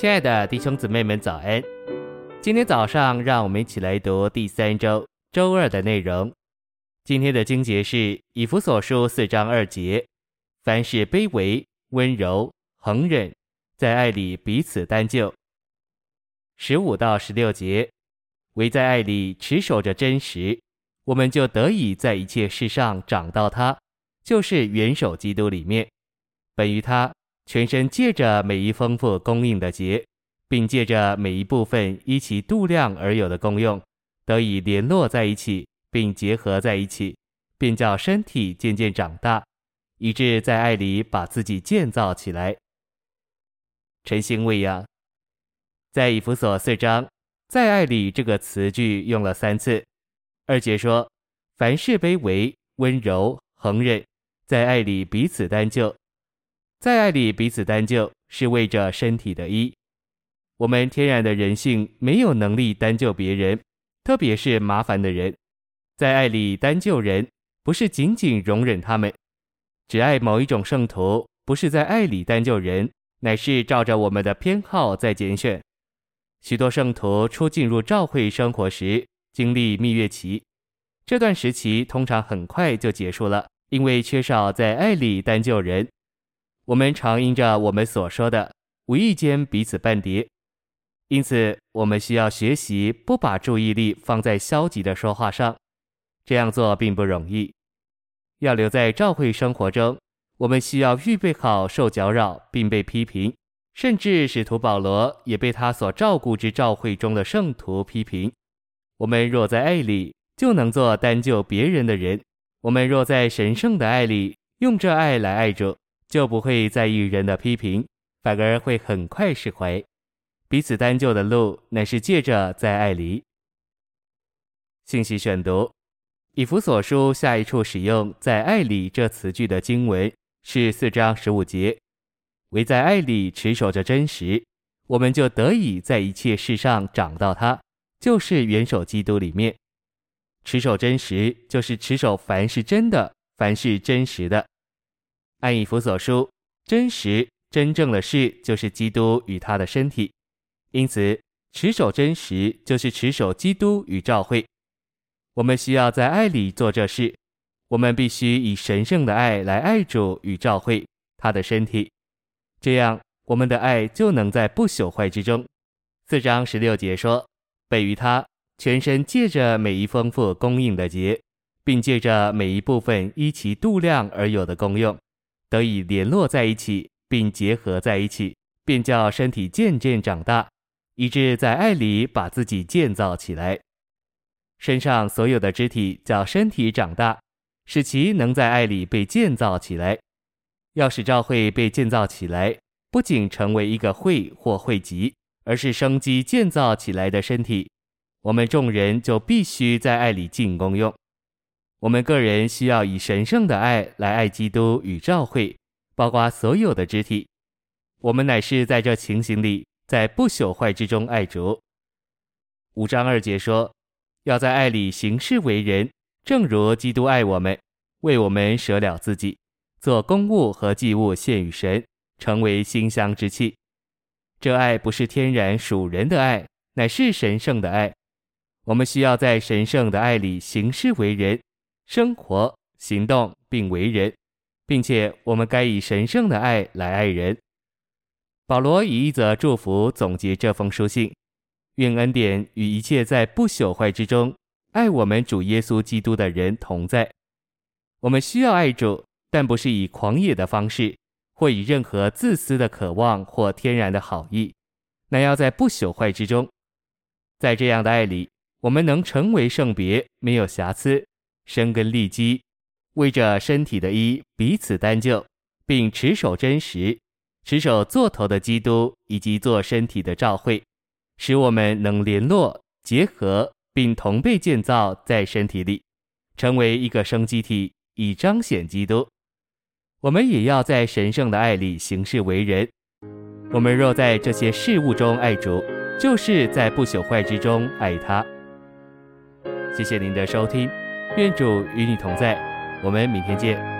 亲爱的弟兄姊妹们，早安！今天早上，让我们一起来读第三周周二的内容。今天的经节是以弗所书四章二节：凡事卑微、温柔、恒忍，在爱里彼此担救。十五到十六节：唯在爱里持守着真实，我们就得以在一切事上长到他，就是元首基督里面，本于他。全身借着每一丰富供应的节，并借着每一部分依其度量而有的功用，得以联络在一起，并结合在一起，便叫身体渐渐长大，以致在爱里把自己建造起来。晨星喂养，在以弗所四章，在爱里这个词句用了三次。二节说，凡事卑微、温柔、恒忍，在爱里彼此担救。在爱里彼此担救，是为着身体的医。我们天然的人性没有能力担救别人，特别是麻烦的人。在爱里担救人，不是仅仅容忍他们，只爱某一种圣徒，不是在爱里担救人，乃是照着我们的偏好在拣选。许多圣徒初进入教会生活时，经历蜜月期，这段时期通常很快就结束了，因为缺少在爱里担救人。我们常因着我们所说的，无意间彼此绊跌，因此我们需要学习不把注意力放在消极的说话上。这样做并不容易。要留在教会生活中，我们需要预备好受搅扰并被批评，甚至使徒保罗也被他所照顾之教会中的圣徒批评。我们若在爱里，就能做单救别人的人；我们若在神圣的爱里，用这爱来爱主。就不会在意人的批评，反而会很快释怀。彼此担救的路，乃是借着在爱里。信息选读：以弗所书下一处使用“在爱里”这词句的经文是四章十五节。唯在爱里持守着真实，我们就得以在一切事上长到他，就是元首基督里面。持守真实，就是持守凡是真的，凡是真实的。按以弗所书，真实真正的事就是基督与他的身体，因此持守真实就是持守基督与教会。我们需要在爱里做这事，我们必须以神圣的爱来爱主与教会他的身体，这样我们的爱就能在不朽坏之中。四章十六节说：本于他全身借着每一丰富供应的节，并借着每一部分依其度量而有的功用。得以联络在一起，并结合在一起，便叫身体渐渐长大，以致在爱里把自己建造起来。身上所有的肢体叫身体长大，使其能在爱里被建造起来。要使教会被建造起来，不仅成为一个会或会集，而是生机建造起来的身体。我们众人就必须在爱里尽功用。我们个人需要以神圣的爱来爱基督与教会，包括所有的肢体。我们乃是在这情形里，在不朽坏之中爱主。五章二节说，要在爱里行事为人，正如基督爱我们，为我们舍了自己，做公物和祭物献与神，成为馨香之气。这爱不是天然属人的爱，乃是神圣的爱。我们需要在神圣的爱里行事为人。生活、行动并为人，并且我们该以神圣的爱来爱人。保罗以一则祝福总结这封书信：愿恩典与一切在不朽坏之中爱我们主耶稣基督的人同在。我们需要爱主，但不是以狂野的方式，或以任何自私的渴望或天然的好意，乃要在不朽坏之中。在这样的爱里，我们能成为圣别，没有瑕疵。生根立基，为着身体的医彼此担救，并持守真实，持守做头的基督以及做身体的照会，使我们能联络结合，并同被建造在身体里，成为一个生机体，以彰显基督。我们也要在神圣的爱里行事为人。我们若在这些事物中爱主，就是在不朽坏之中爱他。谢谢您的收听。愿主与你同在，我们明天见。